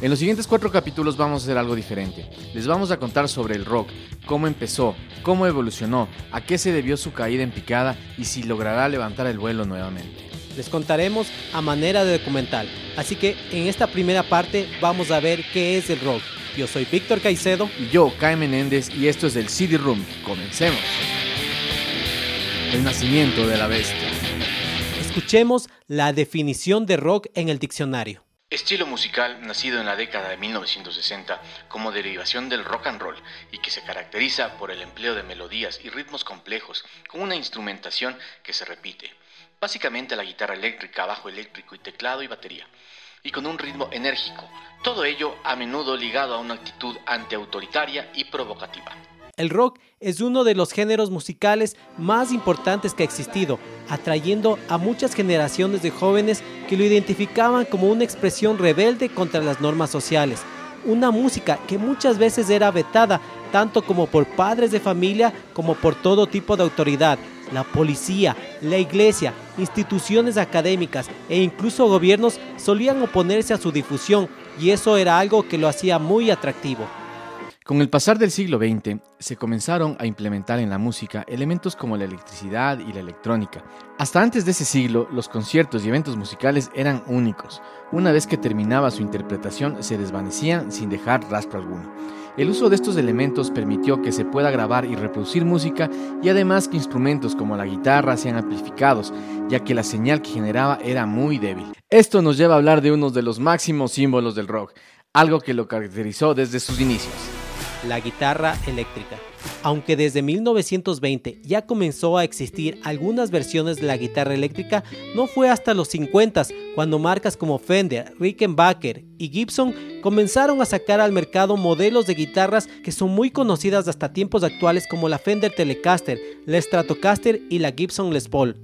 En los siguientes cuatro capítulos vamos a hacer algo diferente. Les vamos a contar sobre el rock, cómo empezó, cómo evolucionó, a qué se debió su caída en picada y si logrará levantar el vuelo nuevamente. Les contaremos a manera de documental, así que en esta primera parte vamos a ver qué es el rock. Yo soy Víctor Caicedo. Y yo, Kai Menéndez, y esto es el CD Room. Comencemos. El nacimiento de la bestia. Escuchemos la definición de rock en el diccionario. Estilo musical nacido en la década de 1960 como derivación del rock and roll y que se caracteriza por el empleo de melodías y ritmos complejos con una instrumentación que se repite, básicamente la guitarra eléctrica, bajo eléctrico y teclado y batería, y con un ritmo enérgico, todo ello a menudo ligado a una actitud antiautoritaria y provocativa. El rock es uno de los géneros musicales más importantes que ha existido, atrayendo a muchas generaciones de jóvenes que lo identificaban como una expresión rebelde contra las normas sociales. Una música que muchas veces era vetada tanto como por padres de familia como por todo tipo de autoridad, la policía, la iglesia, instituciones académicas e incluso gobiernos solían oponerse a su difusión y eso era algo que lo hacía muy atractivo. Con el pasar del siglo XX, se comenzaron a implementar en la música elementos como la electricidad y la electrónica. Hasta antes de ese siglo, los conciertos y eventos musicales eran únicos. Una vez que terminaba su interpretación, se desvanecían sin dejar rastro alguno. El uso de estos elementos permitió que se pueda grabar y reproducir música y además que instrumentos como la guitarra sean amplificados, ya que la señal que generaba era muy débil. Esto nos lleva a hablar de uno de los máximos símbolos del rock, algo que lo caracterizó desde sus inicios la guitarra eléctrica. Aunque desde 1920 ya comenzó a existir algunas versiones de la guitarra eléctrica, no fue hasta los 50 cuando marcas como Fender, Rickenbacker y Gibson comenzaron a sacar al mercado modelos de guitarras que son muy conocidas hasta tiempos actuales como la Fender Telecaster, la Stratocaster y la Gibson Les Paul.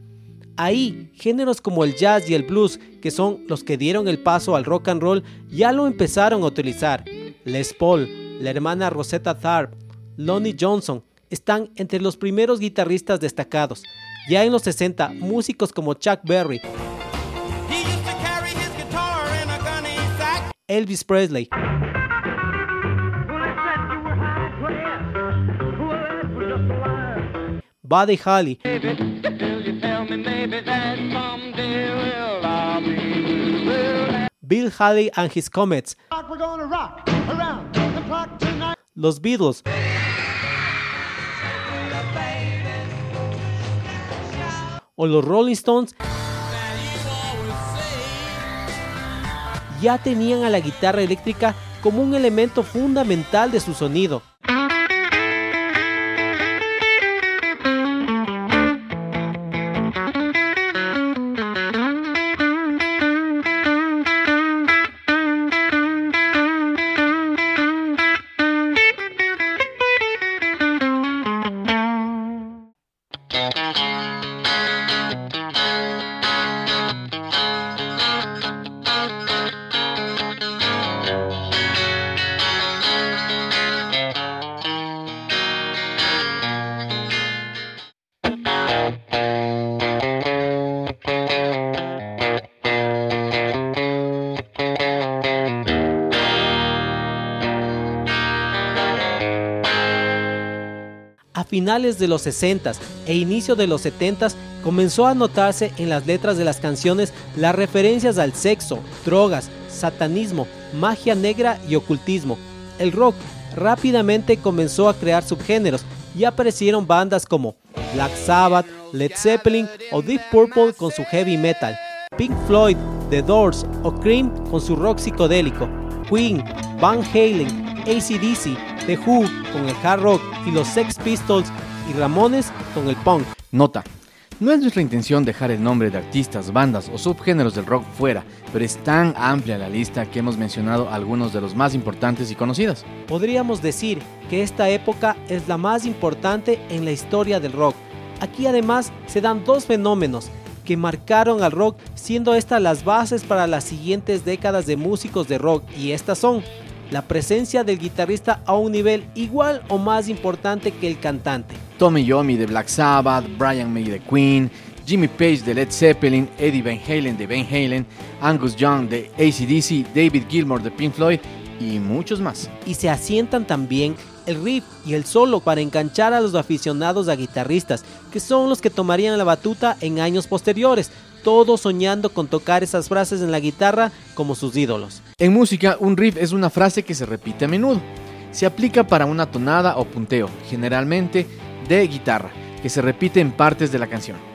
Ahí, géneros como el jazz y el blues, que son los que dieron el paso al rock and roll, ya lo empezaron a utilizar. Les Paul, la hermana Rosetta Tharpe, Lonnie Johnson, están entre los primeros guitarristas destacados. Ya en los 60, músicos como Chuck Berry, Elvis Presley, Buddy Holly, Bill Haley and his Comets, los Beatles. O los Rolling Stones ya tenían a la guitarra eléctrica como un elemento fundamental de su sonido. Finales de los 60 e inicio de los 70 comenzó a notarse en las letras de las canciones las referencias al sexo, drogas, satanismo, magia negra y ocultismo. El rock rápidamente comenzó a crear subgéneros y aparecieron bandas como Black Sabbath, Led Zeppelin o Deep Purple con su heavy metal, Pink Floyd, The Doors o Cream con su rock psicodélico, Queen, Van Halen, ACDC, The Who con el hard rock y los Sex Pistols y Ramones con el punk. Nota. No es nuestra intención dejar el nombre de artistas, bandas o subgéneros del rock fuera, pero es tan amplia la lista que hemos mencionado algunos de los más importantes y conocidos. Podríamos decir que esta época es la más importante en la historia del rock. Aquí además se dan dos fenómenos que marcaron al rock, siendo estas las bases para las siguientes décadas de músicos de rock, y estas son la presencia del guitarrista a un nivel igual o más importante que el cantante. Tommy Yomi de Black Sabbath, Brian May de Queen Jimmy Page de Led Zeppelin, Eddie Van Halen de Van Halen, Angus Young de ACDC, David Gilmour de Pink Floyd y muchos más. Y se asientan también el riff y el solo para enganchar a los aficionados a guitarristas, que son los que tomarían la batuta en años posteriores, todos soñando con tocar esas frases en la guitarra como sus ídolos. En música, un riff es una frase que se repite a menudo. Se aplica para una tonada o punteo, generalmente de guitarra, que se repite en partes de la canción.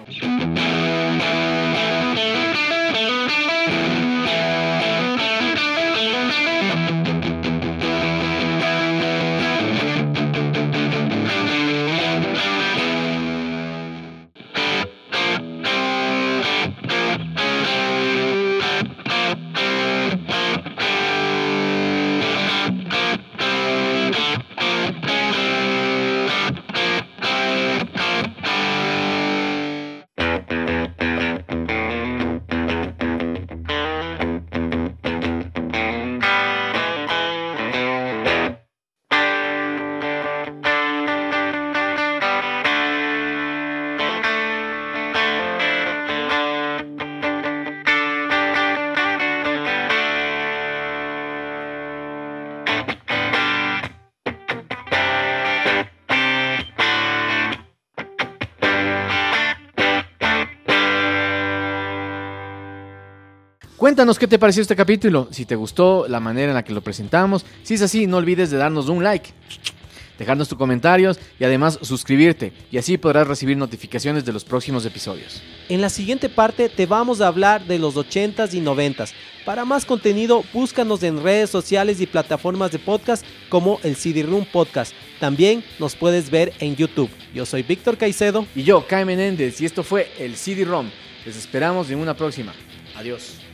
Cuéntanos qué te pareció este capítulo, si te gustó la manera en la que lo presentamos. Si es así, no olvides de darnos un like, dejarnos tus comentarios y además suscribirte, y así podrás recibir notificaciones de los próximos episodios. En la siguiente parte te vamos a hablar de los 80s y 90s. Para más contenido, búscanos en redes sociales y plataformas de podcast como el CD Room Podcast. También nos puedes ver en YouTube. Yo soy Víctor Caicedo. Y yo, Kai Menéndez, y esto fue el CD-ROM. Les esperamos en una próxima. Adiós.